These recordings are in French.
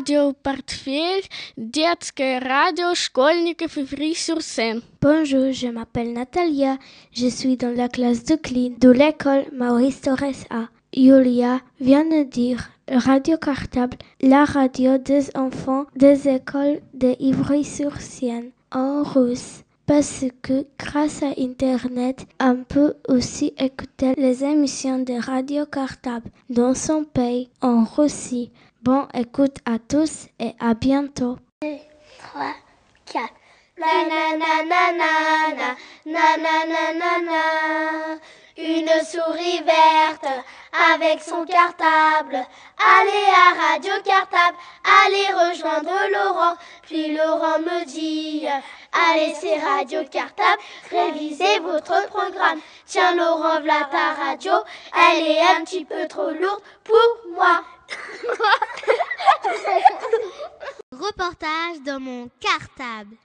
Radio Portefeuille, детское радио школьников Ivry-sur-Seine. Bonjour, je m'appelle Natalia. Je suis dans la classe de clean de l'école Maurice Torres A. Julia vient de dire Radio Cartable, la radio des enfants des écoles de Ivry-sur-Seine en russe. Parce que grâce à Internet, on peut aussi écouter les émissions de Radio Cartable dans son pays, en Russie. Bon écoute à tous et à bientôt. 2, 3, 4. Na na Une souris verte avec son cartable. Allez à Radio Cartable, allez rejoindre Laurent. Puis Laurent me dit, allez c'est Radio Cartable, révisez votre programme. Tiens Laurent, voilà ta radio, elle est un petit peu trop lourde pour moi. Reportage dans mon cartable.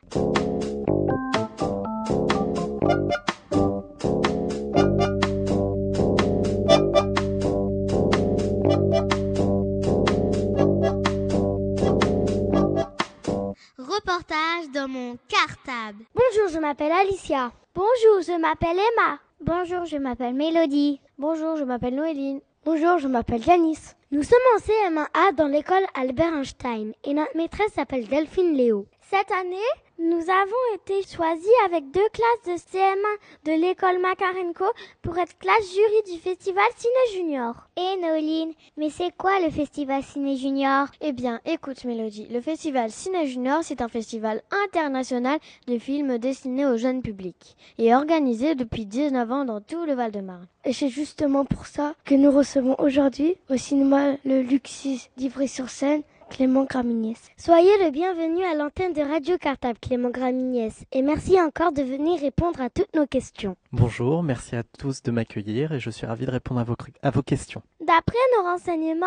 Reportage dans mon cartable. Bonjour, je m'appelle Alicia. Bonjour, je m'appelle Emma. Bonjour, je m'appelle Mélodie. Bonjour, je m'appelle Noéline. Bonjour, je m'appelle Janice. Nous sommes en CM1A dans l'école Albert Einstein et notre maîtresse s'appelle Delphine Léo. Cette année, nous avons été choisis avec deux classes de CM1 de l'école Makarenko pour être classe jury du festival Ciné Junior. Et Noline, mais c'est quoi le festival Ciné Junior? Eh bien, écoute Mélodie, le festival Ciné Junior, c'est un festival international de films destinés au jeune public et organisé depuis 19 ans dans tout le Val-de-Marne. Et c'est justement pour ça que nous recevons aujourd'hui au cinéma Le Luxus d'Ivry-sur-Seine Clément Gramignes. Soyez le bienvenu à l'antenne de Radio Cartable, Clément Gramignes. Et merci encore de venir répondre à toutes nos questions. Bonjour, merci à tous de m'accueillir et je suis ravi de répondre à vos, à vos questions. D'après nos renseignements,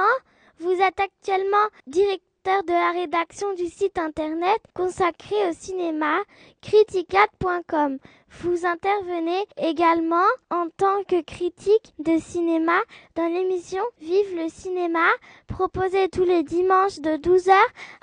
vous êtes actuellement directeur de la rédaction du site internet consacré au cinéma criticat.com. Vous intervenez également en tant que critique de cinéma dans l'émission Vive le cinéma, proposée tous les dimanches de 12h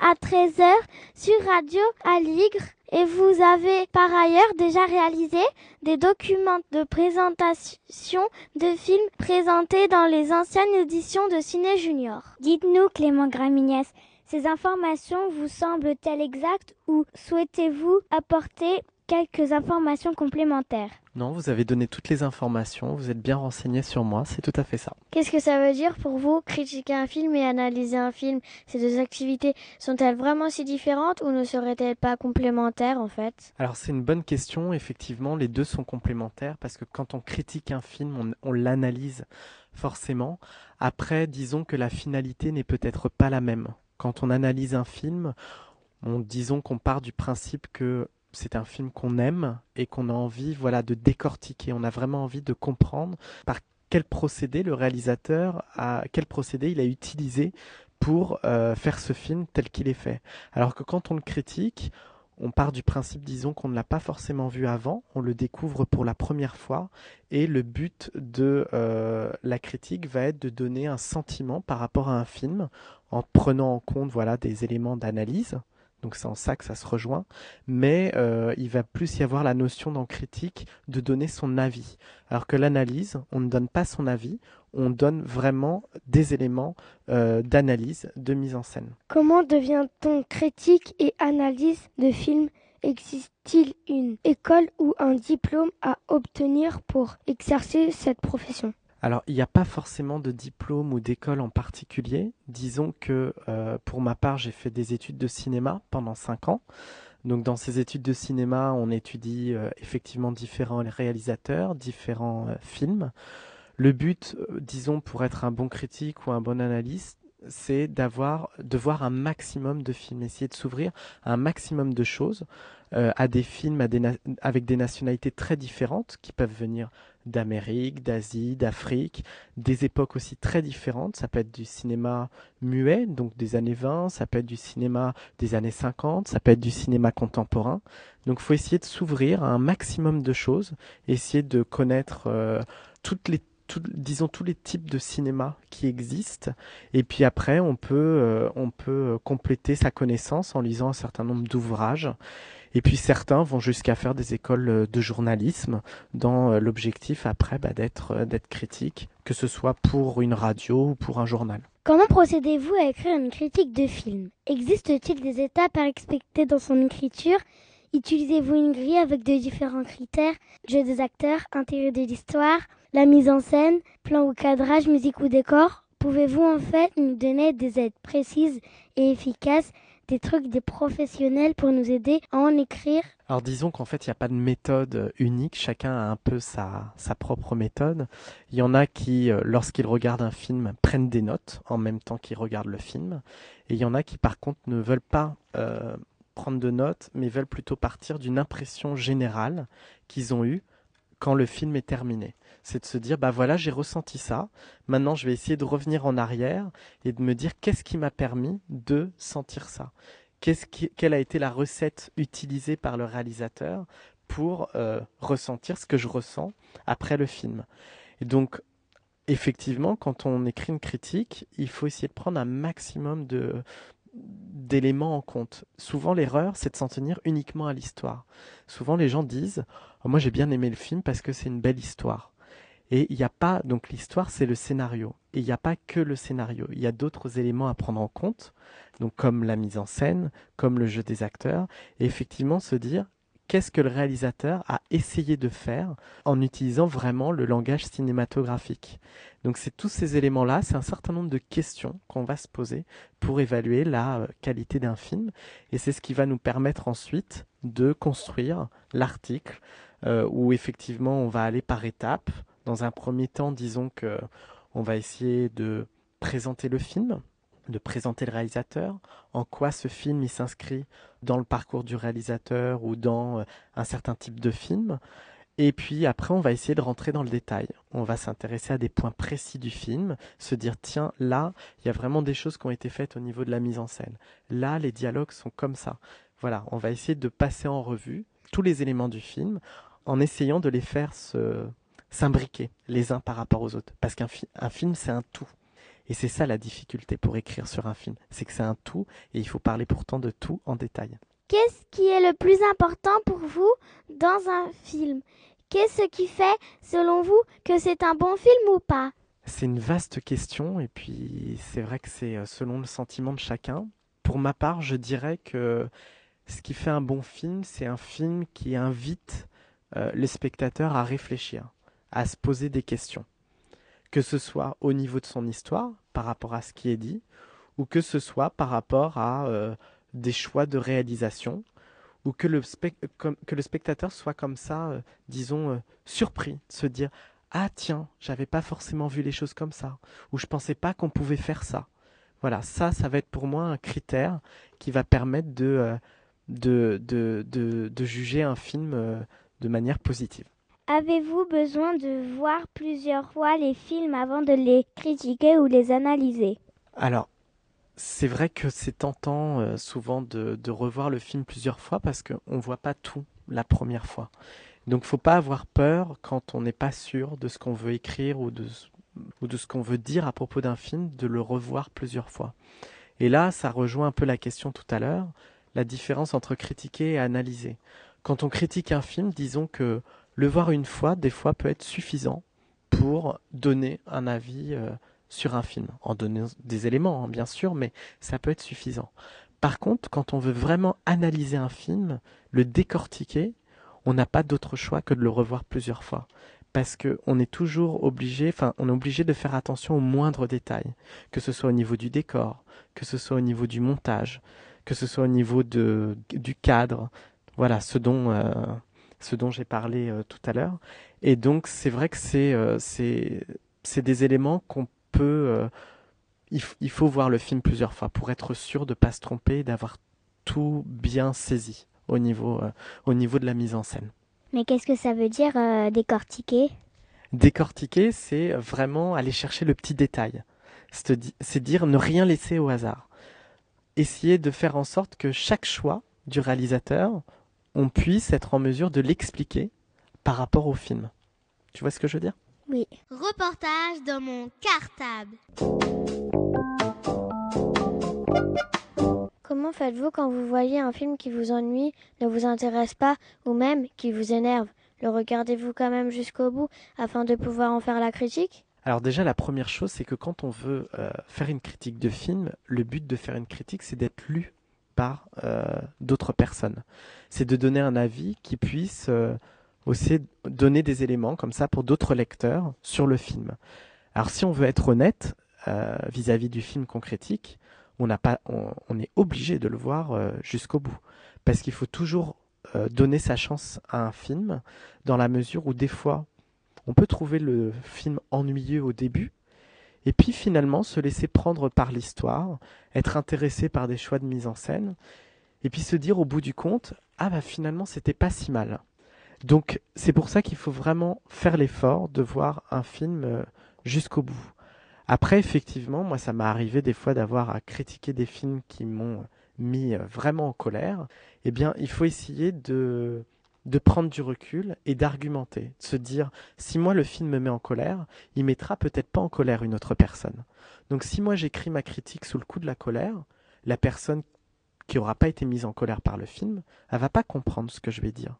à 13h sur Radio Aligre. Et vous avez par ailleurs déjà réalisé des documents de présentation de films présentés dans les anciennes éditions de Ciné Junior. Dites-nous, Clément Gramignes, ces informations vous semblent-elles exactes ou souhaitez-vous apporter quelques informations complémentaires? Non, vous avez donné toutes les informations, vous êtes bien renseigné sur moi, c'est tout à fait ça. Qu'est-ce que ça veut dire pour vous, critiquer un film et analyser un film? Ces deux activités sont-elles vraiment si différentes ou ne seraient-elles pas complémentaires en fait? Alors c'est une bonne question, effectivement, les deux sont complémentaires parce que quand on critique un film, on, on l'analyse forcément. Après, disons que la finalité n'est peut-être pas la même. Quand on analyse un film, on, disons qu'on part du principe que c'est un film qu'on aime et qu'on a envie voilà de décortiquer. On a vraiment envie de comprendre par quel procédé le réalisateur a quel procédé il a utilisé pour euh, faire ce film tel qu'il est fait. Alors que quand on le critique, on part du principe, disons, qu'on ne l'a pas forcément vu avant, on le découvre pour la première fois, et le but de euh, la critique va être de donner un sentiment par rapport à un film, en prenant en compte voilà des éléments d'analyse, donc c'est en ça que ça se rejoint, mais euh, il va plus y avoir la notion dans critique de donner son avis. Alors que l'analyse, on ne donne pas son avis, on donne vraiment des éléments euh, d'analyse, de mise en scène. Comment devient-on critique et analyse de films? Existe-t-il une école ou un diplôme à obtenir pour exercer cette profession? Alors, il n'y a pas forcément de diplôme ou d'école en particulier. Disons que euh, pour ma part, j'ai fait des études de cinéma pendant 5 ans. Donc, dans ces études de cinéma, on étudie euh, effectivement différents réalisateurs, différents euh, films. Le but, disons, pour être un bon critique ou un bon analyste, c'est d'avoir, de voir un maximum de films, essayer de s'ouvrir à un maximum de choses, euh, à des films avec des nationalités très différentes qui peuvent venir d'Amérique, d'Asie, d'Afrique, des époques aussi très différentes. Ça peut être du cinéma muet, donc des années 20, ça peut être du cinéma des années 50, ça peut être du cinéma contemporain. Donc faut essayer de s'ouvrir à un maximum de choses, essayer de connaître euh, toutes les disons tous les types de cinéma qui existent. Et puis après on peut euh, on peut compléter sa connaissance en lisant un certain nombre d'ouvrages. Et puis certains vont jusqu'à faire des écoles euh, de journalisme dans euh, l'objectif après bah, d'être d'être critique que ce soit pour une radio ou pour un journal. Comment procédez-vous à écrire une critique de film? Existe-t-il des étapes à respecter dans son écriture? Utilisez-vous une grille avec de différents critères? Jeu des acteurs, intérêt de l'histoire, la mise en scène, plan ou cadrage, musique ou décor Pouvez-vous en fait nous donner des aides précises et efficaces, des trucs des professionnels pour nous aider à en écrire? Alors disons qu'en fait, il n'y a pas de méthode unique, chacun a un peu sa, propre méthode. Il y en a qui, euh, lorsqu'ils regardent un film, prennent des notes en même temps qu'ils regardent le film. Et il y en a qui, par contre, ne veulent pas euh, prendre de notes, mais veulent plutôt partir d'une impression générale qu'ils ont eue quand le film est terminé. C'est de se dire, bah voilà, j'ai ressenti ça. Maintenant, je vais essayer de revenir en arrière et de me dire qu'est-ce qui m'a permis de sentir ça? Quelle a été la recette utilisée par le réalisateur pour euh, ressentir ce que je ressens après le film? Et donc, effectivement, quand on écrit une critique, il faut essayer de prendre un maximum d'éléments en compte. Souvent, l'erreur, c'est de s'en tenir uniquement à l'histoire. Souvent, les gens disent oh, Moi, j'ai bien aimé le film parce que c'est une belle histoire. Et il n'y a pas, donc l'histoire, c'est le scénario. Et il n'y a pas que le scénario. Il y a d'autres éléments à prendre en compte, donc comme la mise en scène, comme le jeu des acteurs. Et effectivement, se dire qu'est-ce que le réalisateur a essayé de faire en utilisant vraiment le langage cinématographique. Donc c'est tous ces éléments-là, c'est un certain nombre de questions qu'on va se poser pour évaluer la euh, qualité d'un film, et c'est ce qui va nous permettre ensuite de construire l'article euh, où effectivement on va aller par étapes. Dans un premier temps, disons que on va essayer de présenter le film, de présenter le réalisateur, en quoi ce film il s'inscrit dans le parcours du réalisateur ou dans euh, un certain type de film. Et puis après, on va essayer de rentrer dans le détail. On va s'intéresser à des points précis du film, se dire tiens, là, il y a vraiment des choses qui ont été faites au niveau de la mise en scène. Là, les dialogues sont comme ça. Voilà, on va essayer de passer en revue tous les éléments du film en essayant de les faire se s'imbriquer les uns par rapport aux autres. Parce qu'un film, c'est un tout. Et c'est ça la difficulté pour écrire sur un film, c'est que c'est un tout et il faut parler pourtant de tout en détail. Qu'est-ce qui est le plus important pour vous dans un film? Qu'est-ce qui fait, selon vous, que c'est un bon film ou pas? C'est une vaste question et puis c'est vrai que c'est euh, selon le sentiment de chacun. Pour ma part, je dirais que ce qui fait un bon film, c'est un film qui invite euh, les spectateurs à réfléchir, à se poser des questions que ce soit au niveau de son histoire, par rapport à ce qui est dit, ou que ce soit par rapport à euh, des choix de réalisation, ou que le, spectateur soit comme ça, euh, disons, euh, surpris, se dire Ah tiens, j'avais pas forcément vu les choses comme ça, ou je pensais pas qu'on pouvait faire ça. Voilà, ça, ça va être pour moi un critère qui va permettre de, de, de, de juger un film de manière positive. Avez-vous besoin de voir plusieurs fois les films avant de les critiquer ou les analyser? Alors, c'est vrai que c'est tentant euh, souvent de, revoir le film plusieurs fois parce qu'on ne voit pas tout la première fois. Donc faut pas avoir peur quand on n'est pas sûr de ce qu'on veut écrire ou de ce qu'on veut dire à propos d'un film, de le revoir plusieurs fois. Et là, ça rejoint un peu la question tout à l'heure, la différence entre critiquer et analyser. Quand on critique un film, disons que le voir une fois, des fois, peut être suffisant pour donner un avis euh, sur un film, en donnant des éléments, hein, bien sûr, mais ça peut être suffisant. Par contre, quand on veut vraiment analyser un film, le décortiquer, on n'a pas d'autre choix que de le revoir plusieurs fois. Parce qu'on est toujours obligé, enfin, on est obligé de faire attention aux moindres détails, que ce soit au niveau du décor, que ce soit au niveau du montage, que ce soit au niveau du cadre, voilà, ce dont, euh, ce dont j'ai parlé euh, tout à l'heure. Et donc c'est vrai que c'est euh, c'est des éléments qu'on peut il, il, faut voir le film plusieurs fois pour être sûr de ne pas se tromper et d'avoir tout bien saisi au niveau, euh, au niveau de la mise en scène. Mais qu'est-ce que ça veut dire euh, décortiquer? Décortiquer, c'est vraiment aller chercher le petit détail. C'est dire ne rien laisser au hasard. Essayer de faire en sorte que chaque choix du réalisateur, on puisse être en mesure de l'expliquer par rapport au film. Tu vois ce que je veux dire? Oui. Reportage dans mon cartable. Comment faites-vous quand vous voyez un film qui vous ennuie, ne vous intéresse pas ou même qui vous énerve? Le regardez-vous quand même jusqu'au bout afin de pouvoir en faire la critique? Alors déjà, la première chose, c'est que quand on veut euh, faire une critique de film, le but de faire une critique, c'est d'être lu par euh, d'autres personnes. C'est de donner un avis qui puisse euh, aussi donner des éléments comme ça pour d'autres lecteurs sur le film. Alors si on veut être honnête vis-à-vis du film qu'on critique, on, pas, on, est obligé de le voir jusqu'au bout. Parce qu'il faut toujours donner sa chance à un film dans la mesure où des fois on peut trouver le film ennuyeux au début, et puis finalement se laisser prendre par l'histoire, être intéressé par des choix de mise en scène, et puis se dire au bout du compte, ah bah finalement c'était pas si mal. Donc c'est pour ça qu'il faut vraiment faire l'effort de voir un film euh, jusqu'au bout. Après effectivement, moi ça m'est arrivé des fois d'avoir à critiquer des films qui m'ont mis euh, vraiment en colère. Eh bien, il faut essayer de de prendre du recul et d'argumenter, de se dire si moi le film me met en colère, il mettra peut-être pas en colère une autre personne. Donc si moi j'écris ma critique sous le coup de la colère, la personne qui aura pas été mise en colère par le film, elle va pas comprendre ce que je vais dire.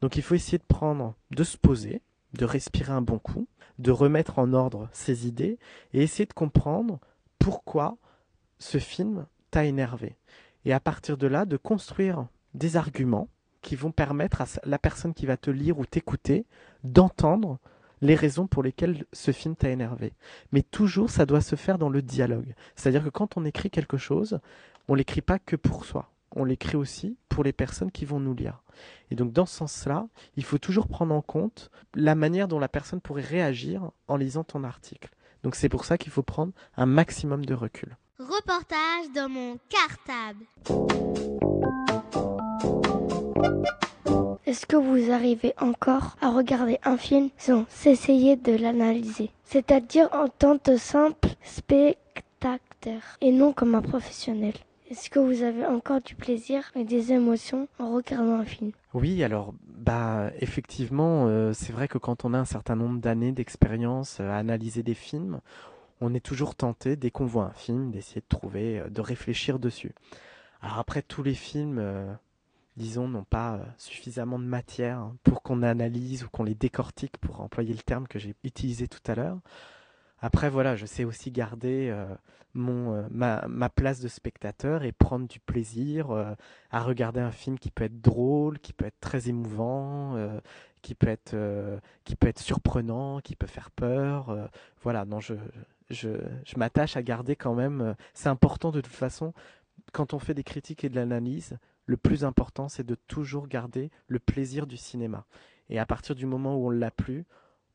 Donc il faut essayer de prendre, de se poser, de respirer un bon coup, de remettre en ordre ses idées et essayer de comprendre pourquoi ce film t'a énervé. Et à partir de là, de construire des arguments qui vont permettre à la personne qui va te lire ou t'écouter d'entendre les raisons pour lesquelles ce film t'a énervé. Mais toujours, ça doit se faire dans le dialogue. C'est-à-dire que quand on écrit quelque chose, on l'écrit pas que pour soi. On l'écrit aussi pour les personnes qui vont nous lire. Et donc, dans ce sens-là, il faut toujours prendre en compte la manière dont la personne pourrait réagir en lisant ton article. Donc, c'est pour ça qu'il faut prendre un maximum de recul. Reportage dans mon cartable. Est-ce que vous arrivez encore à regarder un film sans essayer de l'analyser? C'est-à-dire en tant que simple spectateur et non comme un professionnel. Est-ce que vous avez encore du plaisir et des émotions en regardant un film? Oui, alors bah effectivement, euh, c'est vrai que quand on a un certain nombre d'années d'expérience à analyser des films, on est toujours tenté dès qu'on voit un film d'essayer de trouver, euh, de réfléchir dessus. Alors après tous les films, euh, disons, n'ont pas euh, suffisamment de matière pour qu'on analyse ou qu'on les décortique, pour employer le terme que j'ai utilisé tout à l'heure. Après, voilà, je sais aussi garder euh, mon, euh, ma, ma, place de spectateur et prendre du plaisir à regarder un film qui peut être drôle, qui peut être très émouvant, qui, peut être, qui peut être surprenant, qui peut faire peur. voilà, non, je, je, je m'attache à garder quand même. C'est important de toute façon, quand on fait des critiques et de l'analyse, le plus important, c'est de toujours garder le plaisir du cinéma. Et à partir du moment où on l'a plus,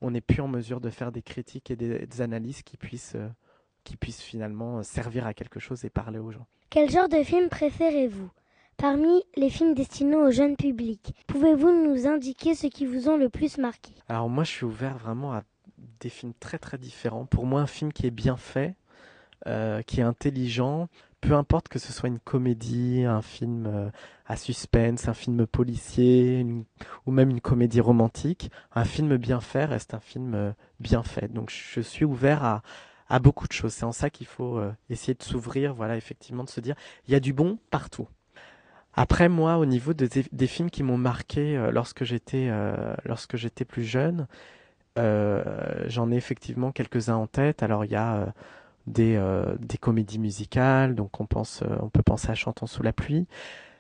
on n'est plus en mesure de faire des critiques et des, analyses qui puissent, euh, qui puissent finalement servir à quelque chose et parler aux gens. Quel genre de film préférez-vous? Parmi les films destinés au jeune public, pouvez-vous nous indiquer ce qui vous ont le plus marqué? Alors moi, je suis ouvert vraiment à des films très très différents. Pour moi, un film qui est bien fait, euh, qui est intelligent, peu importe que ce soit une comédie, un film euh, à suspense, un film policier ou même une comédie romantique, un film bien fait reste un film euh, bien fait. Donc je suis ouvert à, beaucoup de choses. C'est en ça qu'il faut euh, essayer de s'ouvrir, voilà, effectivement, de se dire, il y a du bon partout. Après moi, au niveau des films qui m'ont marqué lorsque j'étais plus jeune, j'en ai effectivement quelques-uns en tête. Alors il y a des, euh, des comédies musicales, donc on, pense, euh, on peut penser à Chantons sous la pluie.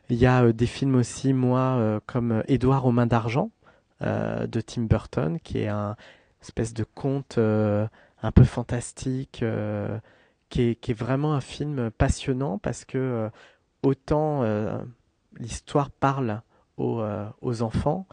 Il y a euh, des films aussi, moi, comme Édouard aux mains d'argent de Tim Burton, qui est un espèce de conte un peu fantastique, qui est, qui, est, vraiment un film passionnant parce que autant l'histoire parle aux, aux, enfants,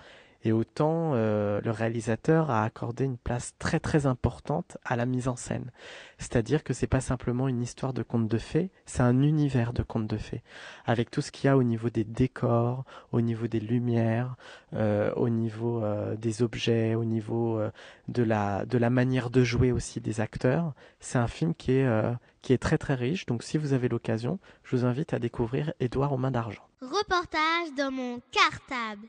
Et autant euh, le réalisateur a accordé une place très très importante à la mise en scène. C'est-à-dire que c'est pas simplement une histoire de conte de fées, c'est un univers de conte de fées, avec tout ce qu'il y a au niveau des décors, au niveau des lumières, euh, au niveau euh, des objets, au niveau de la de la manière de jouer aussi des acteurs. C'est un film qui est qui est très très riche. Donc si vous avez l'occasion, je vous invite à découvrir Édouard aux mains d'argent. Reportage dans mon cartable.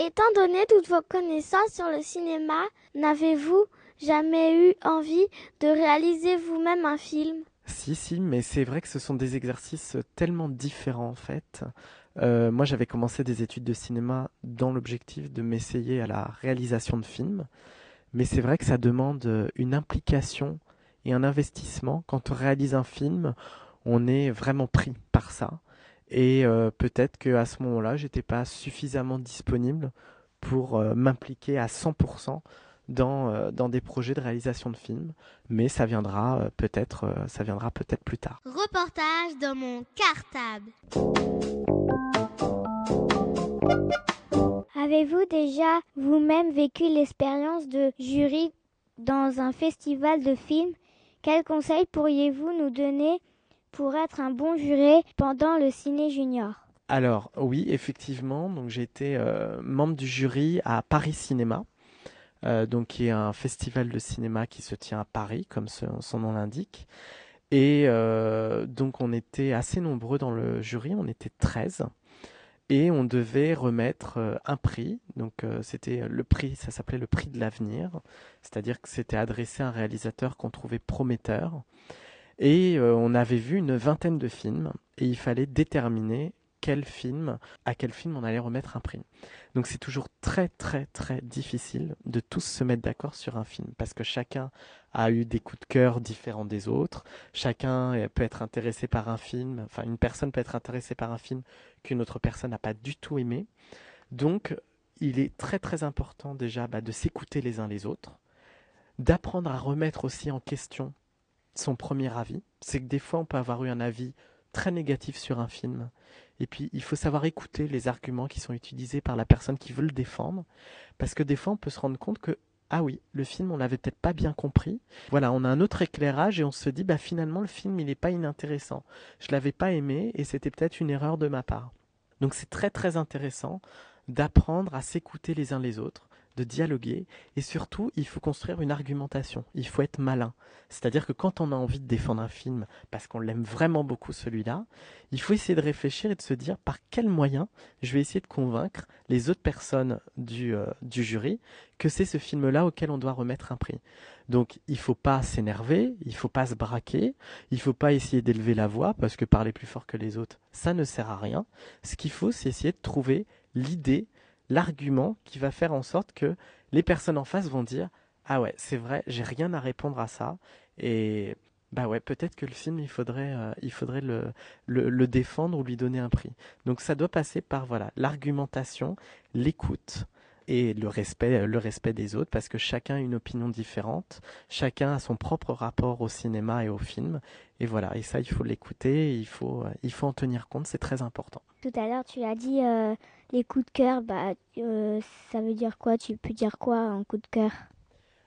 Étant donné toutes vos connaissances sur le cinéma, n'avez-vous jamais eu envie de réaliser vous-même un film? Si, si, mais c'est vrai que ce sont des exercices tellement différents en fait. Euh, moi, j'avais commencé des études de cinéma dans l'objectif de m'essayer à la réalisation de films, mais c'est vrai que ça demande une implication et un investissement. Quand on réalise un film, on est vraiment pris par ça. Et euh, peut-être qu'à ce moment-là, j'étais pas suffisamment disponible pour euh, m'impliquer à 100% dans, euh, dans des projets de réalisation de films, mais ça viendra peut-être ça viendra peut-être plus tard. Reportage dans mon cartable. Avez-vous déjà vous-même vécu l'expérience de jury dans un festival de films? Quels conseils pourriez-vous nous donner pour être un bon juré pendant le Ciné Junior? Alors oui, effectivement, donc j'ai été euh, membre du jury à Paris Cinéma, euh, donc qui est un festival de cinéma qui se tient à Paris, comme son nom l'indique. Et euh, donc on était assez nombreux dans le jury, on était 13 et on devait remettre un prix. Donc c'était le prix, ça s'appelait le prix de l'avenir, c'est-à-dire que c'était adressé à un réalisateur qu'on trouvait prometteur. Et euh, on avait vu une vingtaine de films et il fallait déterminer quel film, à quel film on allait remettre un prix. Donc c'est toujours très très très difficile de tous se mettre d'accord sur un film parce que chacun a eu des coups de cœur différents des autres, chacun peut être intéressé par un film, enfin une personne peut être intéressée par un film qu'une autre personne n'a pas du tout aimé. Donc il est très très important déjà bah, de s'écouter les uns les autres, d'apprendre à remettre aussi en question son premier avis. C'est que des fois, on peut avoir eu un avis très négatif sur un film. Et puis, il faut savoir écouter les arguments qui sont utilisés par la personne qui veut le défendre. Parce que des fois, on peut se rendre compte que, ah oui, le film, on l'avait peut-être pas bien compris. Voilà, on a un autre éclairage et on se dit, bah finalement, le film, il n'est pas inintéressant. Je l'avais pas aimé et c'était peut-être une erreur de ma part. Donc, c'est très, très intéressant d'apprendre à s'écouter les uns les autres, de dialoguer et surtout il faut construire une argumentation, il faut être malin. C'est-à-dire que quand on a envie de défendre un film parce qu'on l'aime vraiment beaucoup celui-là, il faut essayer de réfléchir et de se dire par quels moyens je vais essayer de convaincre les autres personnes du, euh, du jury que c'est ce film-là auquel on doit remettre un prix. Donc il faut pas s'énerver, il faut pas se braquer, il faut pas essayer d'élever la voix parce que parler plus fort que les autres, ça ne sert à rien. Ce qu'il faut, c'est essayer de trouver l'idée l'argument qui va faire en sorte que les personnes en face vont dire ah ouais c'est vrai j'ai rien à répondre à ça et bah ouais peut-être que le film il faudrait euh, il faudrait le, le, défendre ou lui donner un prix. Donc ça doit passer par voilà l'argumentation l'écoute et le respect le respect des autres parce que chacun a une opinion différente chacun a son propre rapport au cinéma et au film. Et voilà et ça il faut l'écouter il faut il faut en tenir compte c'est très important. Tout à l'heure tu as dit euh, les coups de cœur, bah, euh, ça veut dire quoi? Tu peux dire quoi un coup de cœur?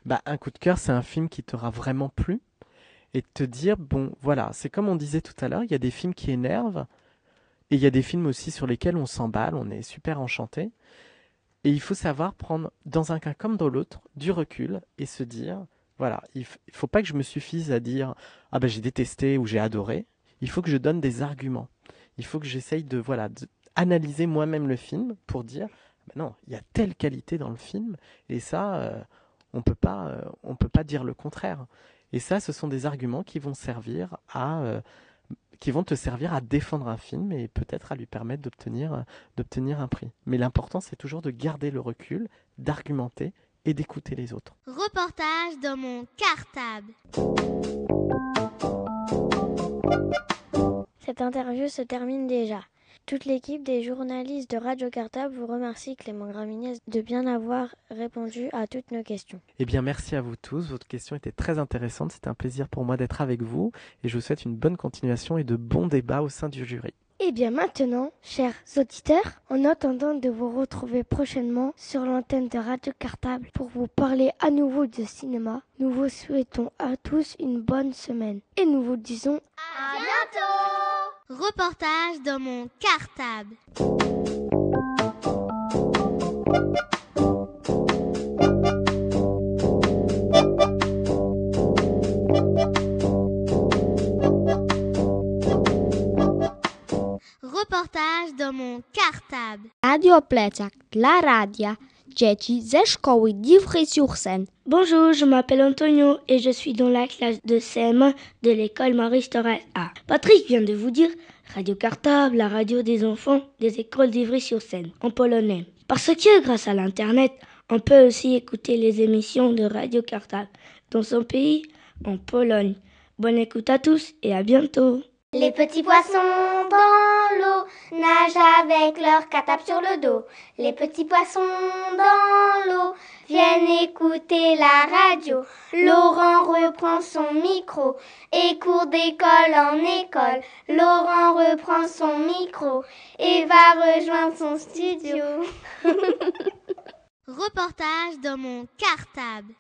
Bah, Un coup de cœur, c'est un film qui t'aura vraiment plu et te dire, bon, voilà, c'est comme on disait tout à l'heure, il y a des films qui énervent et il y a des films aussi sur lesquels on s'emballe, on est super enchanté. Et il faut savoir prendre, dans un cas comme dans l'autre, du recul et se dire, voilà, il ne faut pas que je me suffise à dire, ah ben j'ai détesté ou j'ai adoré. Il faut que je donne des arguments. Il faut que j'essaye de, voilà, moi-même le film pour dire ben non, il y a telle qualité dans le film et ça, euh, on peut pas, euh, on peut pas dire le contraire. Et ça, ce sont des arguments qui vont servir à, euh, qui vont te servir à défendre un film et peut-être à lui permettre d'obtenir, d'obtenir un prix. Mais l'important, c'est toujours de garder le recul, d'argumenter et d'écouter les autres. Reportage dans mon cartable. Cette interview se termine déjà. Toute l'équipe des journalistes de Radio Cartable vous remercie Clément Graminez de bien avoir répondu à toutes nos questions. Eh bien merci à vous tous, votre question était très intéressante, c'était un plaisir pour moi d'être avec vous et je vous souhaite une bonne continuation et de bons débats au sein du jury. Et bien maintenant, chers auditeurs, en attendant de vous retrouver prochainement sur l'antenne de Radio Cartable pour vous parler à nouveau de cinéma, nous vous souhaitons à tous une bonne semaine et nous vous disons à bientôt Reportage dans mon cartable. Reportage dans mon cartable. Radio Plecak dla radia dzieci ze szkoły d'Ivry-sur-Seine. Bonjour, je m'appelle Antonio et je suis dans la classe de CM1 de l'école Maurice Torres A. Patrick vient de vous dire Radio Cartable, la radio des enfants des écoles d'Ivry-sur-Seine en polonais. Parce que grâce à l'internet, on peut aussi écouter les émissions de Radio Cartable dans son pays, en Pologne. Bonne écoute à tous et à bientôt. Les petits poissons dans l'eau nagent avec leur catap sur le dos. Les petits poissons dans l'eau viennent écouter la radio. Laurent reprend son micro et court d'école en école. Laurent reprend son micro et va rejoindre son studio. Reportage dans mon cartable.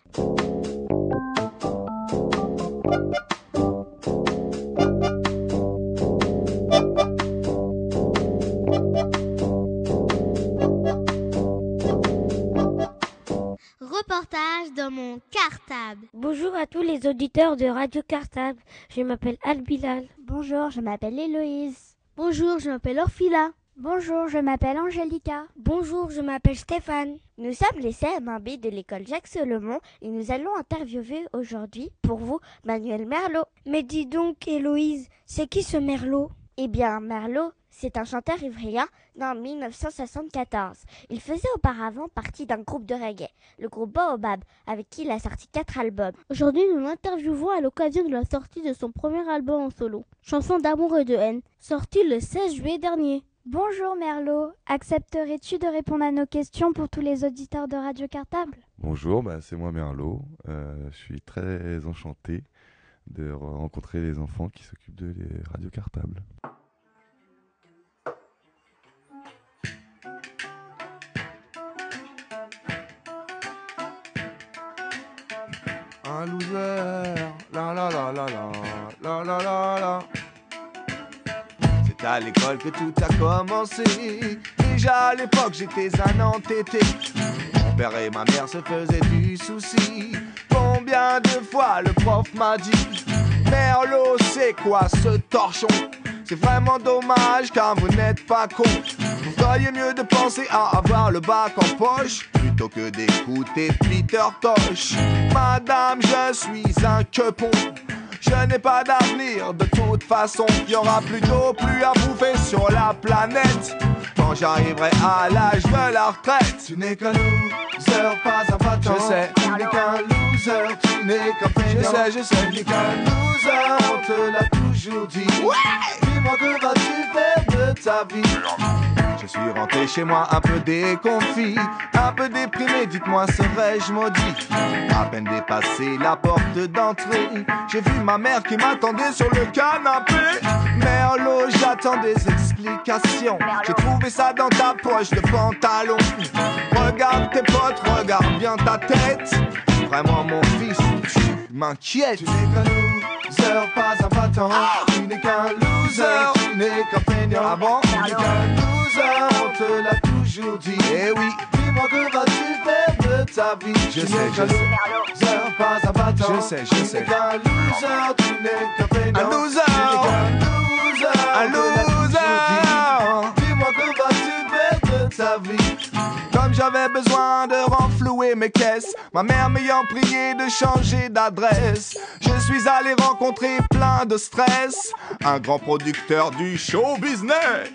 Dans mon cartable. Bonjour à tous les auditeurs de Radio Cartable. Je m'appelle Albilal. Bonjour, je m'appelle Héloïse. Bonjour, je m'appelle Orphila. Bonjour, je m'appelle Angélica. Bonjour, je m'appelle Stéphane. Nous sommes les CM1B de l'école Jacques Solomon et nous allons interviewer aujourd'hui pour vous Manuel Merlot. Mais dis donc, Héloïse, c'est qui ce Merlot? Eh bien, Merlot, c'est un chanteur ivrien né en 1974. Il faisait auparavant partie d'un groupe de reggae, le groupe Baobab, avec qui il a sorti quatre albums. Aujourd'hui, nous l'interviewons à l'occasion de la sortie de son premier album en solo, Chanson d'amour et de haine, sorti le 16 juillet dernier. Bonjour Merlot, accepterais-tu de répondre à nos questions pour tous les auditeurs de Radio Cartable? Bonjour, bah, c'est moi Merlot. Euh, je suis très enchanté de rencontrer les enfants qui s'occupent de les Radio Cartables. La la la la la, la la la la. C'est à l'école que tout a commencé. Déjà à l'époque, j'étais un entêté. Mon père et ma mère se faisaient du souci. Combien de fois le prof m'a dit Merlot, c'est quoi ce torchon? C'est vraiment dommage car vous n'êtes pas con. Feriez mieux de penser à avoir le bac en poche plutôt que d'écouter Peter Tosh. Madame, je suis un quepon. Je n'ai pas d'avenir, de toute façon, il y aura plus d'eau, plus à bouffer sur la planète. Quand j'arriverai à l'âge de la retraite, tu n'es qu'un loser, pas un battant. Je sais, tu n'es qu'un loser, qu'un feignant. Je sais, je sais, qu'un loser, on te l'a toujours dit. Ouais Dis-moi que vas-tu faire de ta vie? Je suis rentré chez moi un peu déconfit, un peu déprimé, dites-moi serais-je maudit? À peine dépassé la porte d'entrée, j'ai vu ma mère qui m'attendait sur le canapé. Merlot, j'attends des explications. J'ai trouvé ça dans ta poche de pantalon. Regarde tes potes, regarde bien ta tête. Vraiment mon fils, tu m'inquiètes. Tu n'es qu'un loser, pas un battant. Tu n'es qu'un loser, tu n'es qu'un feignant. Ah bon Tu n'es qu'un loser, on te l'a toujours dit. Eh oui, dis-moi que vas-tu faire de ta vie? Je sais, je sais. Loser, pas un battant. Je sais, je sais. Tu n'es qu'un loser, tu n'es qu'un feignant. Un loser. Tu n'es qu'un loser. Un loser. Dis-moi que vas-tu comme j'avais besoin de renflouer mes caisses, ma mère m'ayant prié de changer d'adresse, je suis allé rencontrer plein de stress, un grand producteur du show business.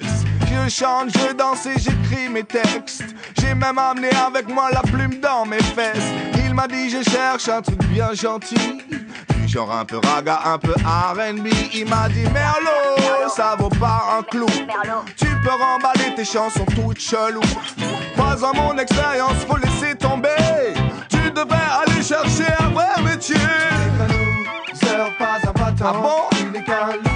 Je chante, je danse et j'écris mes textes. J'ai même amené avec moi la plume dans mes fesses. M'a dit je cherche un truc bien gentil. Du genre un peu raga, un peu RB. Il m'a dit Merlot, ça vaut pas un clou. Tu peux remballer tes chansons toutes cheloues. Pas en mon expérience, faut laisser tomber. Tu devrais aller chercher un vrai métier. Pas un. Ah bon?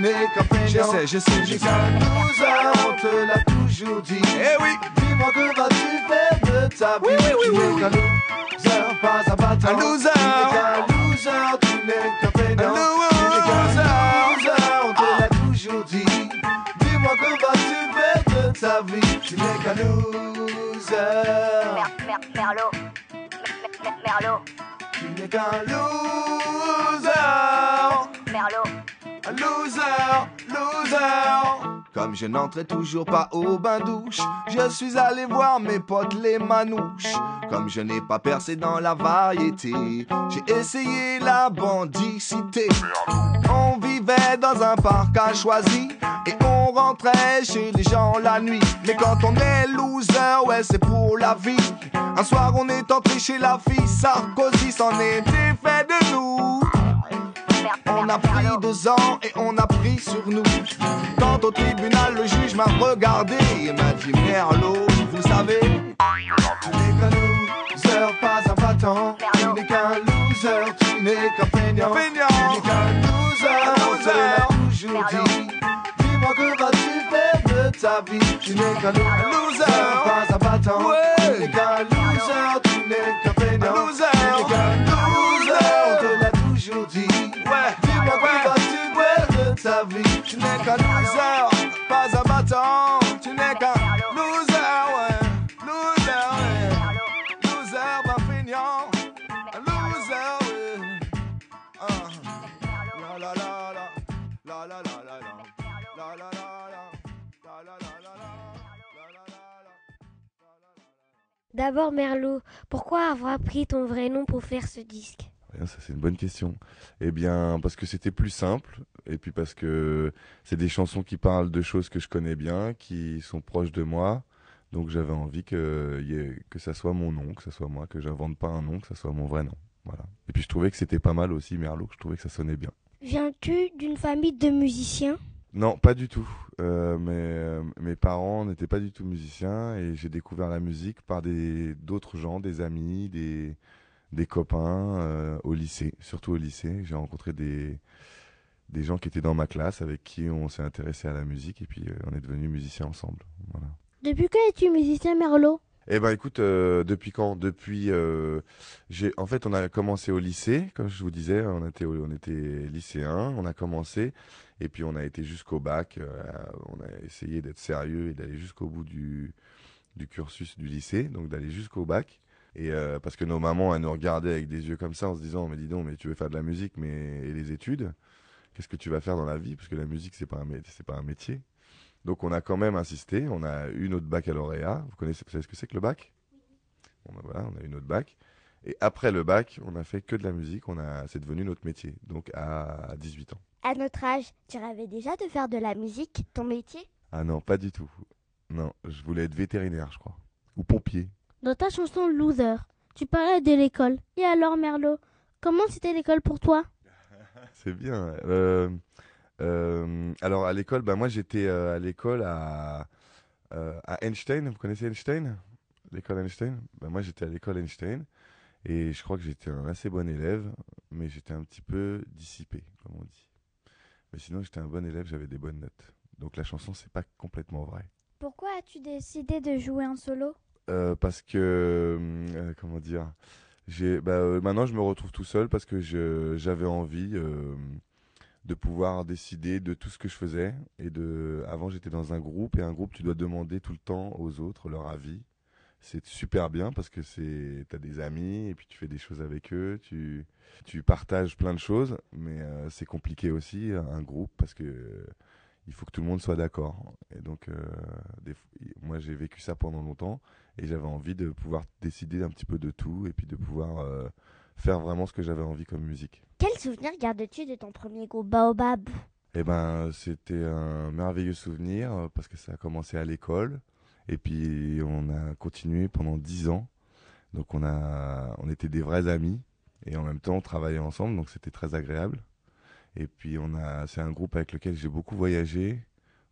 N'es qu'un loser, tu n'es qu'un feignant. Je sais, je sais, je sais. qu'un loser, on te l'a toujours dit. Eh oui. Dis-moi que vas-tu faire de ta vie. Oui, oui, oui, tu n'es qu'un loser, pas un battant. Un loser. Tu n'es qu'un loser, tu n'es qu'un feignant. Un loser. Tu n'es qu'un loser, on te l'a toujours dit. Dis-moi que vas-tu faire de ta vie? Tu n'es qu'un loser. Mer, mer, merlot. Mer- mer- merlot. Tu n'es qu'un loser. Merlot. Loser, loser. Comme je n'entrais toujours pas au bain-douche, je suis allé voir mes potes les manouches. Comme je n'ai pas percé dans la variété, j'ai essayé la bandicité. On vivait dans un parc à choisi et on rentrait chez les gens la nuit. Mais quand on est loser, ouais, c'est pour la vie. Un soir, on est entré chez la fille Sarkozy, s'en était fait de nous. On a pris deux ans et on a pris sur nous. Quant au tribunal, le juge m'a regardé et m'a dit Merlot, vous savez, tu n'es qu'un loser, pas un battant. Tu n'es qu'un loser, tu n'es qu'un feignant. Tu n'es qu'un loser, on toujours dit. Dis-moi que vas-tu faire de ta vie? Tu n'es qu'un loser, pas un battant. Tu n'es qu'un loser, tu n'es qu'un feignant. Ta vie Tu n'es qu'un loser, pas un battant. Tu n'es qu'un loser, ouais. Loser, ouais. Loser, feignant. Un loser, ouais. La la la la. La la la la la. La la la la. La la la la la. La la la la. D'abord, Merlot, pourquoi avoir pris ton vrai nom pour faire ce disque? Ça, c'est une bonne question. Eh bien, parce que c'était plus simple, et puis parce que c'est des chansons qui parlent de choses que je connais bien, qui sont proches de moi. Donc j'avais envie que, que ça soit mon nom, que ça soit moi, que j'invente pas un nom, que ça soit mon vrai nom. Voilà. Et puis je trouvais que c'était pas mal aussi, Merlot, que je trouvais que ça sonnait bien. Viens-tu d'une famille de musiciens? Non, pas du tout. Euh, mes, euh, mes parents n'étaient pas du tout musiciens et j'ai découvert la musique par d'autres gens, des amis, des, des copains euh, au lycée, surtout au lycée. J'ai rencontré des, des gens qui étaient dans ma classe avec qui on s'est intéressé à la musique et puis euh, on est devenus musiciens ensemble. Voilà. Depuis quand es-tu musicien, Merlot Eh ben écoute, euh, depuis quand? Depuis, euh, j'ai, en fait, on a commencé au lycée, comme je vous disais, on était, on était lycéens, on a commencé, et puis on a été jusqu'au bac. euh, on a essayé d'être sérieux et d'aller jusqu'au bout du, du cursus du lycée, donc d'aller jusqu'au bac. Et parce que nos mamans, elles nous regardaient avec des yeux comme ça, en se disant, mais dis donc, mais tu veux faire de la musique, mais et les études? Qu'est-ce que tu vas faire dans la vie Parce que la musique, c'est pas un, c'est pas un métier. Donc on a quand même insisté, on a eu notre baccalauréat. Vous connaissez, vous savez ce que c'est que le bac? Bon ben voilà, on a eu notre bac. Et après le bac, on a fait que de la musique, on a, c'est devenu notre métier, donc à 18 ans. À notre âge, tu rêvais déjà de faire de la musique, ton métier? Ah non, pas du tout. Non, je voulais être vétérinaire, je crois. Ou pompier. Dans ta chanson Loser, tu parlais de l'école. Et alors, Merlot, comment c'était l'école pour toi? C'est bien. Euh, euh, alors à l'école, bah moi j'étais euh, à l'école à, à Einstein. Vous connaissez Einstein? L'école Einstein? Bah, Moi j'étais à l'école Einstein et je crois que j'étais un assez bon élève, mais j'étais un petit peu dissipé, comme on dit. Mais sinon j'étais un bon élève, j'avais des bonnes notes. Donc la chanson c'est pas complètement vrai. Pourquoi as-tu décidé de jouer en solo? Parce que comment dire? Bah, euh, maintenant je me retrouve tout seul parce que j'avais envie euh, de pouvoir décider de tout ce que je faisais et de avant j'étais dans un groupe et un groupe tu dois demander tout le temps aux autres leur avis. C'est super bien parce que c'est t'as des amis et puis tu fais des choses avec eux tu partages plein de choses mais euh, c'est compliqué aussi un groupe parce que il faut que tout le monde soit d'accord et donc euh, des moi j'ai vécu ça pendant longtemps et j'avais envie de pouvoir décider un petit peu de tout et puis de pouvoir euh, faire vraiment ce que j'avais envie comme musique. Quel souvenir gardes-tu de ton premier groupe Baobab? Eh ben, c'était un merveilleux souvenir euh, parce que ça a commencé à l'école et puis on a continué pendant dix ans. Donc on a, on était des vrais amis et en même temps on travaillait ensemble, donc c'était très agréable. Et puis on a, c'est un groupe avec lequel j'ai beaucoup voyagé.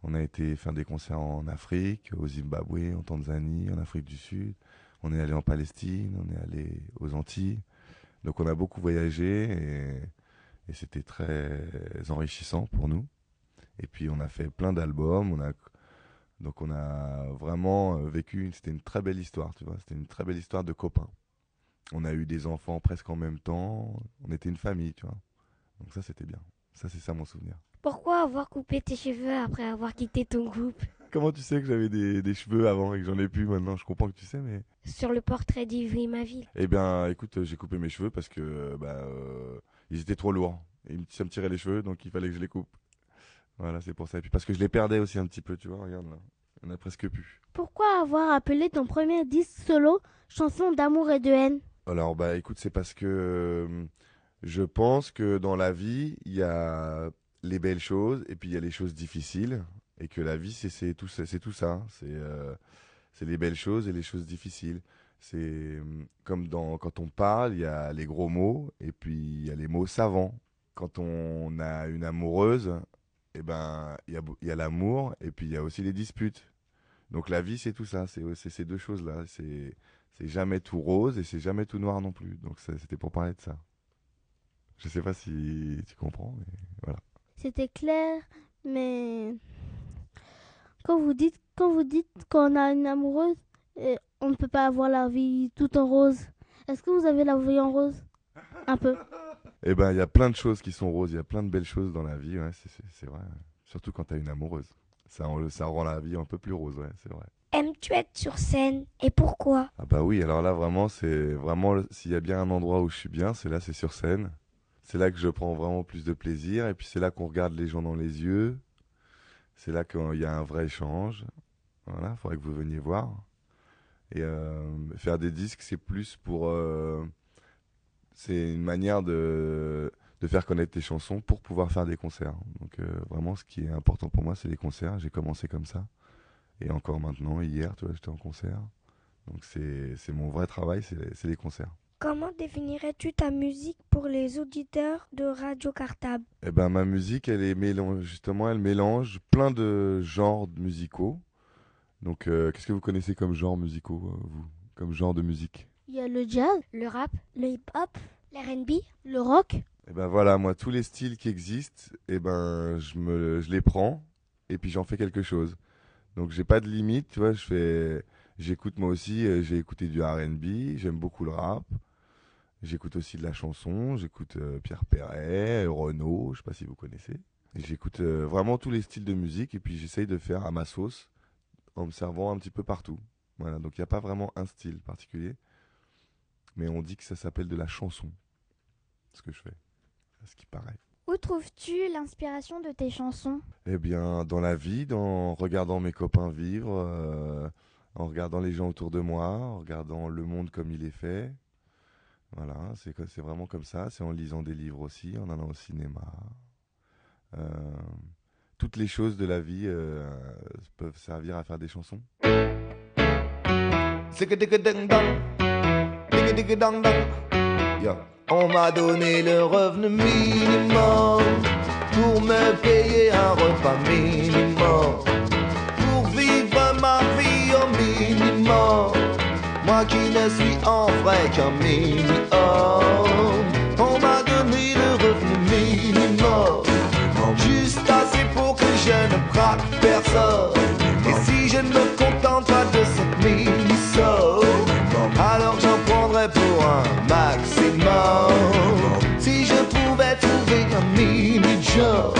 On a été faire des concerts en Afrique, au Zimbabwe, en Tanzanie, en Afrique du Sud. On est allé en Palestine, on est allé aux Antilles. Donc on a beaucoup voyagé et, c'était très enrichissant pour nous. Et puis on a fait plein d'albums, donc on a vraiment euh, vécu, c'était une très belle histoire, tu vois, c'était une très belle histoire de copains. On a eu des enfants presque en même temps, on était une famille, tu vois. Donc ça c'était bien. Ça c'est ça mon souvenir. Pourquoi avoir coupé tes cheveux après avoir quitté ton groupe? Comment tu sais que j'avais des, des, cheveux avant et que j'en ai plus maintenant? Je comprends que tu sais, mais. Sur le portrait d'Ivry ma ville. Eh bien, écoute, j'ai coupé mes cheveux parce que bah, euh, ils étaient trop lourds. Et ça me tirait les cheveux, donc il fallait que je les coupe. Voilà, c'est pour ça. Et puis parce que je les perdais aussi un petit peu, tu vois, regarde là. On a presque plus. Pourquoi avoir appelé ton premier disque solo chanson d'amour et de haine? Alors, bah écoute, c'est parce que euh, je pense que dans la vie, il y a les belles choses et puis il y a les choses difficiles. Et que la vie, c'est tout, tout ça. C'est euh, c'est les belles choses et les choses difficiles. C'est euh, comme dans, quand on parle, il y a les gros mots et puis il y a les mots savants. Quand on a une amoureuse, eh ben, il y a, a l'amour et puis il y a aussi les disputes. Donc la vie, c'est tout ça, c'est ces deux choses-là. C'est jamais tout rose et c'est jamais tout noir non plus. Donc c'était pour parler de ça. Je sais pas si tu comprends, mais voilà. C'était clair, mais quand vous dites quand vous dites qu'on a une amoureuse, on ne peut pas avoir la vie tout en rose. Est-ce que vous avez la vie en rose? Un peu. Eh ben, il y a plein de choses qui sont roses, il y a plein de belles choses dans la vie, ouais, c'est vrai. Surtout quand tu as une amoureuse. Ça, ça rend la vie un peu plus rose, ouais, c'est vrai. Aimes-tu être sur scène et pourquoi? Ah bah oui, alors là vraiment, c'est vraiment s'il y a bien un endroit où je suis bien, c'est là, c'est sur scène. C'est là que je prends vraiment plus de plaisir et puis c'est là qu'on regarde les gens dans les yeux. C'est là qu'il y a un vrai échange. Voilà, faudrait que vous veniez voir. Et euh, faire des disques, c'est plus pour euh, c'est une manière de, de faire connaître tes chansons pour pouvoir faire des concerts. Donc euh, vraiment, ce qui est important pour moi, c'est les concerts. J'ai commencé comme ça. Et encore maintenant, hier, tu vois, j'étais en concert. Donc c'est mon vrai travail, c'est les concerts. Comment définirais-tu ta musique pour les auditeurs de Radio Cartable? Eh ben ma musique, elle est mélange, justement, elle mélange plein de genres musicaux. Donc euh, qu'est-ce que vous connaissez comme genre musicaux, euh, vous? Comme genre de musique? Il y a le jazz, le rap, le hip-hop, l'R&B, le rock. Eh ben voilà, moi tous les styles qui existent, eh ben je me je les prends et puis j'en fais quelque chose. Donc j'ai pas de limite, tu vois, je fais j'écoute moi aussi, euh, j'ai écouté du R&B, j'aime beaucoup le rap. J'écoute aussi de la chanson, j'écoute euh, Pierre Perret, Renaud, je sais pas si vous connaissez. J'écoute euh, vraiment tous les styles de musique et puis j'essaye de faire à ma sauce en me servant un petit peu partout. Voilà, donc il n'y a pas vraiment un style particulier mais on dit que ça s'appelle de la chanson, ce que je fais, à ce qui paraît. Où trouves-tu l'inspiration de tes chansons? Eh bien, dans la vie, en regardant mes copains vivre, euh, en regardant les gens autour de moi, en regardant le monde comme il est fait. Voilà, c'est vraiment comme ça. C'est en lisant des livres aussi, en allant au cinéma. Euh, toutes les choses de la vie euh, peuvent servir à faire des chansons. On m'a donné le revenu minimum pour me payer un repas minimum. Pour vivre ma vie au minimum. Qui ne suis en vrai qu'un minimum. On m'a donné le revenu minimum. Juste assez pour que je ne braque personne. Et si je ne me contente pas de cette mini alors j'en prendrais pour un maximum. Si je pouvais trouver un mini-job,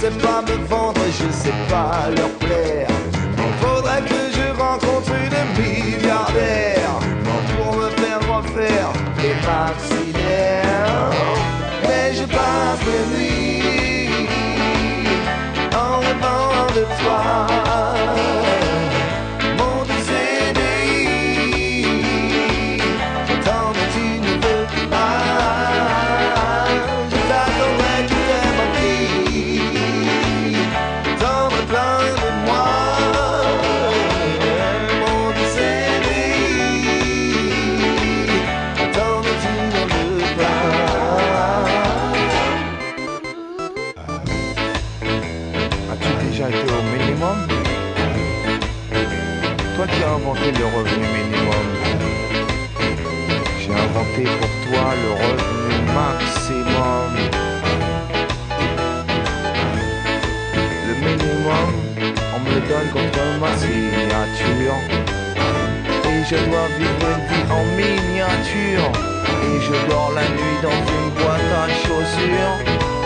sais pas me vendre, je sais pas leur plaire. Faudrait que je rencontre une milliardaire pour me faire refaire les maxillaires. Mais je passe les nuits en rêvant de toi. Qui as inventé le revenu minimum, j'ai inventé pour toi le revenu maximum. Le minimum, on me donne contre ma signature. Et je dois vivre une vie en miniature. Et je dors la nuit dans une boîte à chaussures.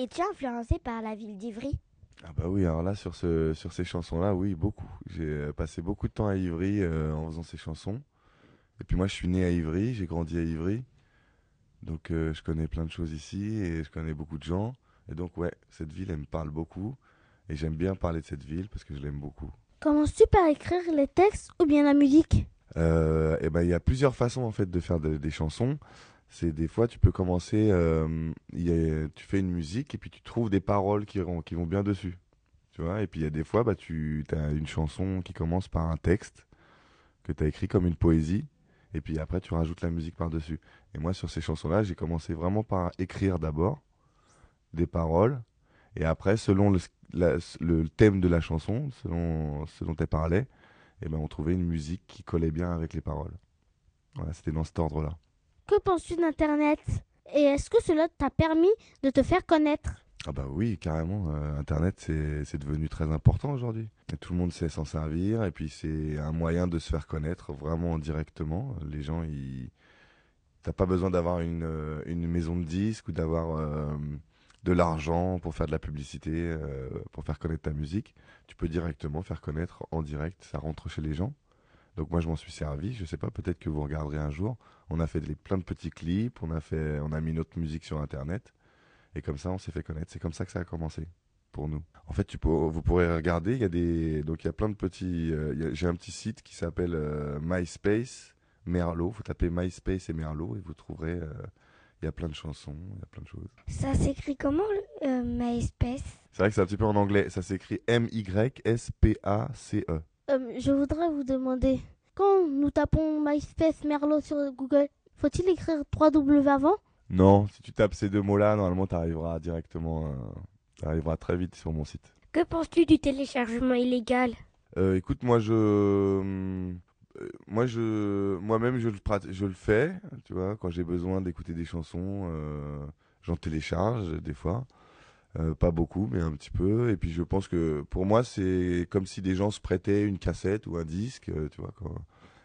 Es-tu influencé par la ville d'Ivry? Ah bah oui, alors là sur ce sur ces chansons-là, oui, beaucoup. J'ai euh, passé beaucoup de temps à Ivry euh, en faisant ces chansons. Et puis moi, je suis né à Ivry, j'ai grandi à Ivry. Donc euh, je connais plein de choses ici et je connais beaucoup de gens. Et donc ouais, cette ville, elle me parle beaucoup. Et j'aime bien parler de cette ville parce que je l'aime beaucoup. Commences-tu par écrire les textes ou bien la musique? Et ben il y a plusieurs façons en fait de faire de- des chansons. C'est des fois tu peux commencer, euh, tu fais une musique et puis tu trouves des paroles qui, vont- qui vont bien dessus. Tu vois, et puis il y a des fois bah tu as une chanson qui commence par un texte que tu as écrit comme une poésie et puis après tu rajoutes la musique par-dessus. Et moi sur ces chansons-là, j'ai commencé vraiment par écrire d'abord des paroles et après selon le, thème de la chanson, selon ce dont elle parlait, et ben on trouvait une musique qui collait bien avec les paroles. Voilà, c'était dans cet ordre-là. Que penses-tu d'Internet? Et est-ce que cela t'a permis de te faire connaître? Ah bah oui, carrément. euh, Internet, c'est devenu très important aujourd'hui. Tout le monde sait s'en servir. Et puis c'est un moyen de se faire connaître vraiment directement. Les gens, ils... T'as pas besoin d'avoir une, euh, une maison de disques ou d'avoir euh, de l'argent pour faire de la publicité, pour faire connaître ta musique. Tu peux directement faire connaître en direct. Ça rentre chez les gens. Donc moi je m'en suis servi, je sais pas, peut-être que vous regarderez un jour. On a fait des, plein de petits clips, on a fait, on a mis notre musique sur internet, et comme ça on s'est fait connaître. C'est comme ça que ça a commencé pour nous. En fait, tu vous pourrez regarder, il y a des, donc il y a plein de petits, euh, y a- j'ai un petit site qui s'appelle euh, MySpace Merlot. Vous tapez MySpace et Merlot et vous trouverez, euh, il y a plein de chansons, il y a plein de choses. Ça s'écrit comment, MySpace? C'est vrai que c'est un petit peu en anglais. Ça s'écrit M-Y-S-P-A-C-E. Euh, Je voudrais vous demander, quand nous tapons MySpace Merlot sur Google, faut-il écrire 3W avant? Non, si tu tapes ces deux mots-là, normalement, tu arriveras directement, tu arriveras très vite sur mon site. Que penses-tu du téléchargement illégal? Euh, écoute, moi je, euh, moi je, moi-même je le je le fais, tu vois, quand j'ai besoin d'écouter des chansons, euh, j'en télécharge des fois, Euh, pas beaucoup, mais un petit peu. Et puis je pense que pour moi c'est comme si des gens se prêtaient une cassette ou un disque, euh, tu vois,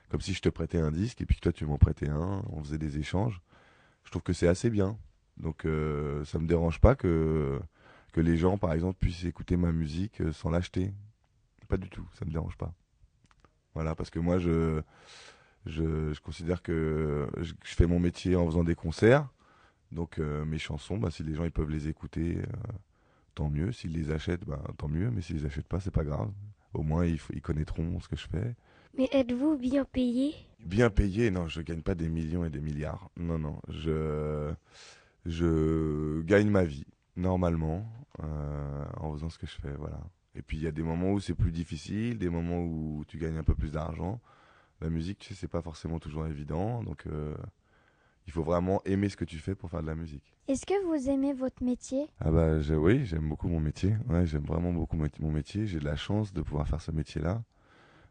comme si je te prêtais un disque et puis toi tu m'en prêtais un, on faisait des échanges. Je trouve que c'est assez bien. Donc euh, ça me dérange pas que que les gens par exemple puissent écouter ma musique euh, sans l'acheter. Pas du tout, ça me dérange pas. Voilà, parce que moi, je, je, je considère que je fais mon métier en faisant des concerts. Donc euh, mes chansons, bah, si les gens ils peuvent les écouter, euh, tant mieux. S'ils les achètent, bah, tant mieux. Mais s'ils les achètent pas, c'est pas grave. Au moins ils, connaîtront ce que je fais. Mais êtes-vous bien payé? Bien payé, non, je gagne pas des millions et des milliards. Non, non, je, je gagne ma vie normalement euh, en faisant ce que je fais, voilà. Et puis il y a des moments où c'est plus difficile, des moments où tu gagnes un peu plus d'argent. La musique, tu sais, c'est pas forcément toujours évident, donc euh, il faut vraiment aimer ce que tu fais pour faire de la musique. Est-ce que vous aimez votre métier? Ah bah je- oui, j'aime beaucoup mon métier. Ouais, j'aime vraiment beaucoup mon métier. J'ai de la chance de pouvoir faire ce métier-là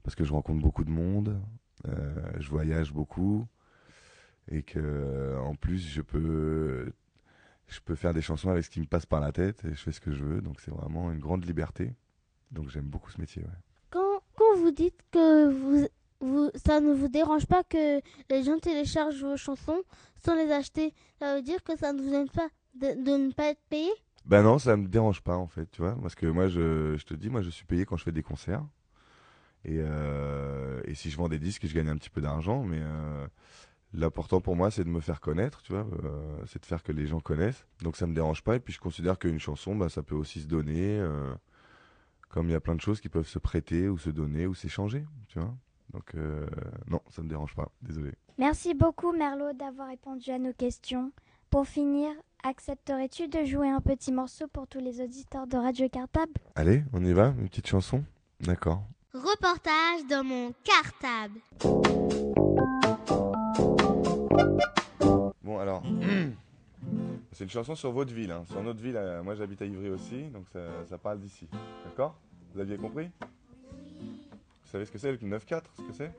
parce que je rencontre beaucoup de monde, euh, je voyage beaucoup et que euh, en plus je peux je peux faire des chansons avec ce qui me passe par la tête et je fais ce que je veux. Donc c'est vraiment une grande liberté. Donc j'aime beaucoup ce métier. Ouais. Quand, quand vous dites que vous, vous, ça ne vous dérange pas que les gens téléchargent vos chansons sans les acheter, ça veut dire que ça ne vous aime pas de, ne pas être payé? Ben non, ça me dérange pas en fait, tu vois, parce que moi je, je te dis, moi je suis payé quand je fais des concerts. Et, euh, et si je vends des disques, je gagne un petit peu d'argent, mais euh, l'important pour moi c'est de me faire connaître, tu vois, euh, c'est de faire que les gens connaissent. Donc ça me dérange pas, et puis je considère qu'une chanson, bah, ça peut aussi se donner, comme il y a plein de choses qui peuvent se prêter ou se donner ou s'échanger, tu vois. Donc euh, non, ça me dérange pas, désolé. Merci beaucoup Merlot d'avoir répondu à nos questions. Pour finir, accepterais-tu de jouer un petit morceau pour tous les auditeurs de Radio Cartable? Allez, on y va, une petite chanson? D'accord. Reportage dans mon cartable. Bon, alors. C'est une chanson sur votre ville. hein. Sur notre ville, euh, moi j'habite à Ivry aussi, donc ça, ça parle d'ici. D'accord? Vous aviez compris? Savez ce que c'est le 9-4 Ce que c'est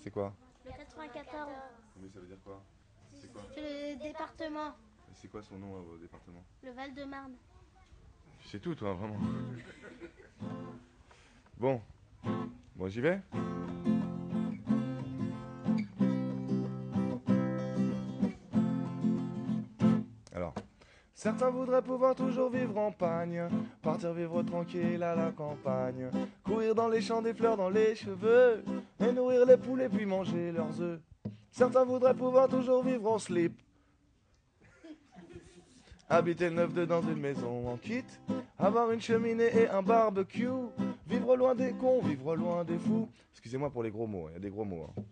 C'est quoi Le 94, Oui, ça veut dire quoi C'est quoi c'est le département, C'est quoi son nom euh, au département le Val-de-Marne. C'est tout, toi, vraiment. Bon. Bon, j'y vais Certains voudraient pouvoir toujours vivre en pagne, partir vivre tranquille à la campagne, courir dans les champs des fleurs dans les cheveux, et nourrir les poulets puis manger leurs œufs. Certains voudraient pouvoir toujours vivre en slip, Habiter neuf de dans une maison en kit, avoir une cheminée et un barbecue, vivre loin des cons, vivre loin des fous. Excusez-moi pour les gros mots, il y a des gros mots. hein.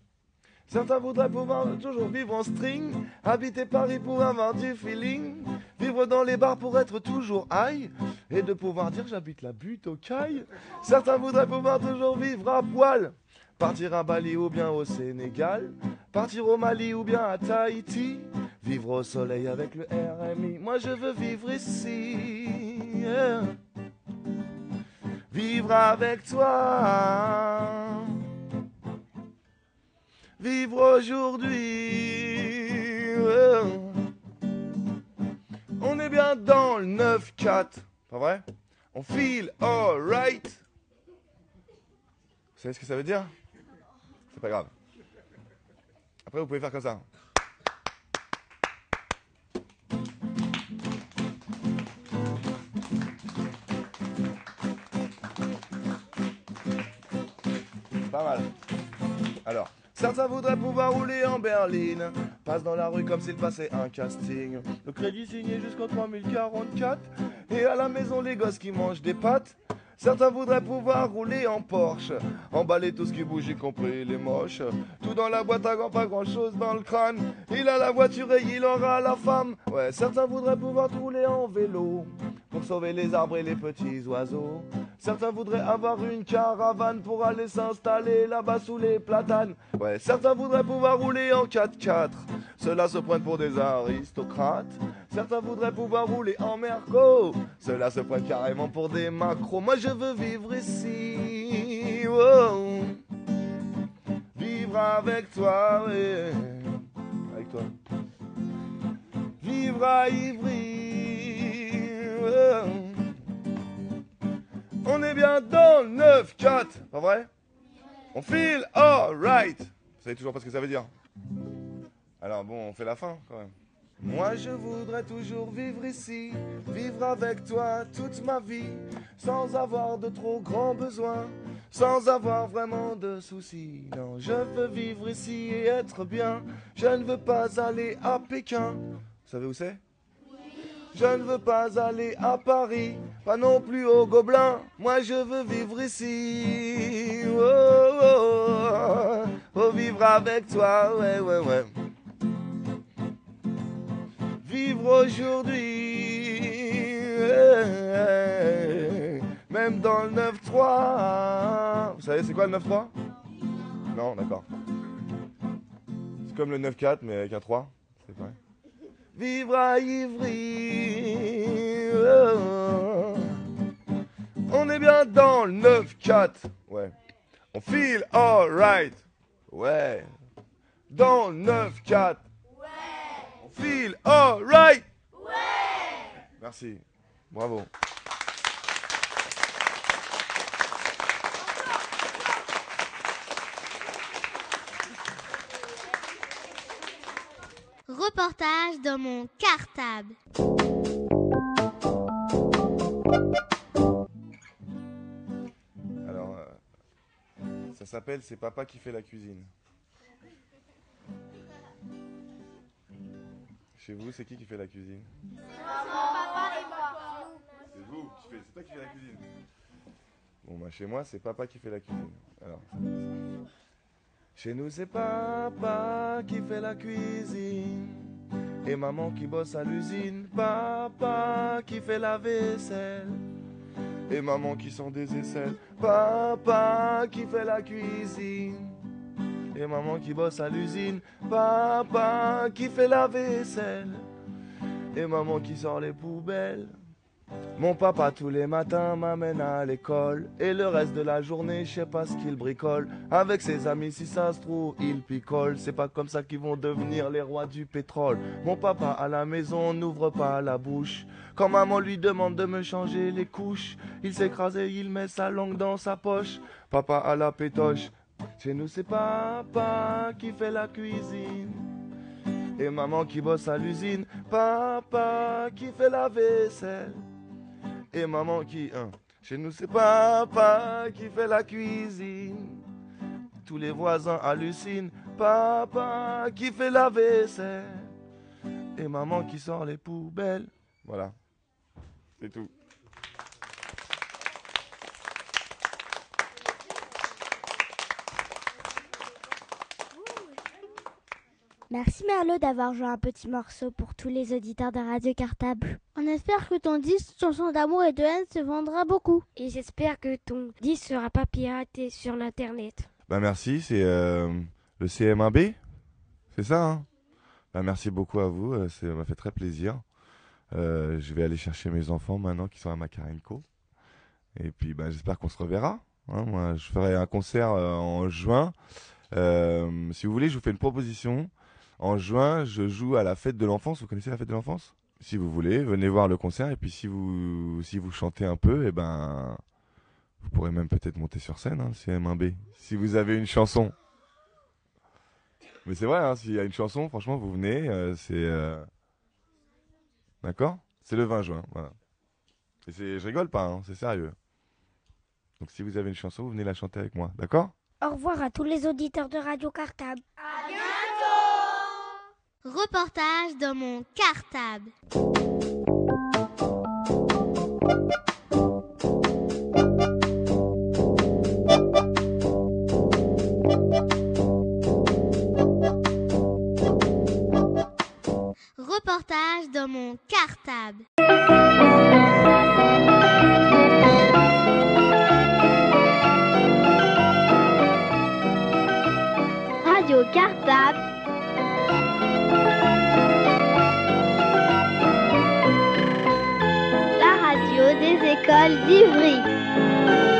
Certains voudraient pouvoir toujours vivre en string, habiter Paris pour avoir du feeling, vivre dans les bars pour être toujours high, et de pouvoir dire j'habite la butte au caille. Certains voudraient pouvoir toujours vivre à poil, partir à Bali ou bien au Sénégal, partir au Mali ou bien à Tahiti, vivre au soleil avec le RMI. Moi je veux vivre ici, vivre avec toi. Vivre aujourd'hui. On est bien dans le 9-4, pas vrai? On feel alright. Vous savez ce que ça veut dire? C'est pas grave. Après, vous pouvez faire comme ça. Certains voudraient pouvoir rouler en berline. Passe dans la rue comme s'il passait un casting. Le crédit signé jusqu'en 3044. Et à la maison, les gosses qui mangent des pâtes. Certains voudraient pouvoir rouler en Porsche, emballer tout ce qui bouge, y compris les moches. Tout dans la boîte à gants, pas grand chose dans le crâne. Il a la voiture et il aura la femme. Ouais, certains voudraient pouvoir rouler en vélo pour sauver les arbres et les petits oiseaux. Certains voudraient avoir une caravane pour aller s'installer là-bas sous les platanes. Ouais, certains voudraient pouvoir rouler en 4x4. Ceux-là se prennent pour des aristocrates. Certains voudraient pouvoir rouler en Merco. Ceux-là se prennent carrément pour des macros. Moi je veux vivre ici. Vivre avec toi. Avec toi. Vivre à Ivry. On est bien dans le 9-4, pas vrai? On feel alright. Vous savez toujours pas ce que ça veut dire Alors bon, on fait la fin quand même. Moi je voudrais toujours vivre ici, vivre avec toi toute ma vie, sans avoir de trop grands besoins, sans avoir vraiment de soucis. Non, je veux vivre ici et être bien, je ne veux pas aller à Pékin. Vous savez où c'est? Je ne veux pas aller à Paris, pas non plus au Gobelin. Moi, je veux vivre ici. Oh, oh, oh, vivre avec toi, ouais, ouais, ouais. Vivre aujourd'hui, même dans le 9-3. Vous savez, c'est quoi le 9-3 Non, d'accord. C'est comme le 9-4, mais avec un 3. Vivre à Ivry. On est bien dans le 9-4. Ouais. On feel alright. Ouais. Dans le 9-4. On feel alright. Merci. Bravo. Reportage dans mon cartable. Alors, euh, ça s'appelle C'est papa qui fait la cuisine. Chez vous, c'est qui qui fait la cuisine? C'est vous qui faites, c'est toi qui fais la cuisine. Bon, bah chez moi, c'est papa qui fait la cuisine. Alors. Chez nous, c'est papa qui fait la cuisine. Et maman qui bosse à l'usine. Papa qui fait la vaisselle. Et maman qui sent des aisselles. Papa qui fait la cuisine. Et maman qui bosse à l'usine. Papa qui fait la vaisselle. Et maman qui sort les poubelles. Mon papa tous les matins m'amène à l'école. Et le reste de la journée je sais pas ce qu'il bricole. Avec ses amis si ça se trouve il picole. C'est pas comme ça qu'ils vont devenir les rois du pétrole. Mon papa à la maison n'ouvre pas la bouche. Quand maman lui demande de me changer les couches Il s'écrase et il met sa langue dans sa poche. Papa à la pétoche. Chez nous c'est papa qui fait la cuisine. Et maman qui bosse à l'usine, papa qui fait la vaisselle. Et maman qui, hein, chez nous c'est papa qui fait la cuisine. Tous les voisins hallucinent, papa qui fait la vaisselle. Et maman qui sort les poubelles. Voilà, c'est tout. Merci Merlot d'avoir joué un petit morceau pour tous les auditeurs de Radio Cartable. On espère que ton disque chanson d'amour et de haine se vendra beaucoup. Et j'espère que ton disque sera pas piraté sur l'internet. Bah merci, c'est euh, le CM1B, c'est ça hein? Bah merci beaucoup à vous, euh, ça m'a fait très plaisir. Euh, je vais aller chercher mes enfants maintenant qui sont à Makarenko. Et puis bah, j'espère qu'on se reverra. hein. Moi, je ferai un concert euh, en juin. Euh, si vous voulez, je vous fais une proposition. En juin, je joue à la fête de l'enfance. Vous connaissez la fête de l'enfance? Si vous voulez, venez voir le concert. Et puis si vous, si vous chantez un peu, et ben, vous pourrez même peut-être monter sur scène, hein, CM1B. Si vous avez une chanson. Mais c'est vrai, hein, s'il y a une chanson, franchement, vous venez. euh, c'est. euh, D'accord? C'est le 20 juin. Je rigole pas, hein, c'est sérieux. Donc si vous avez une chanson, vous venez la chanter avec moi. D'accord? Au revoir à tous les auditeurs de Radio Cartable. Reportage dans mon cartable. Reportage dans mon cartable. Radio Cartable. La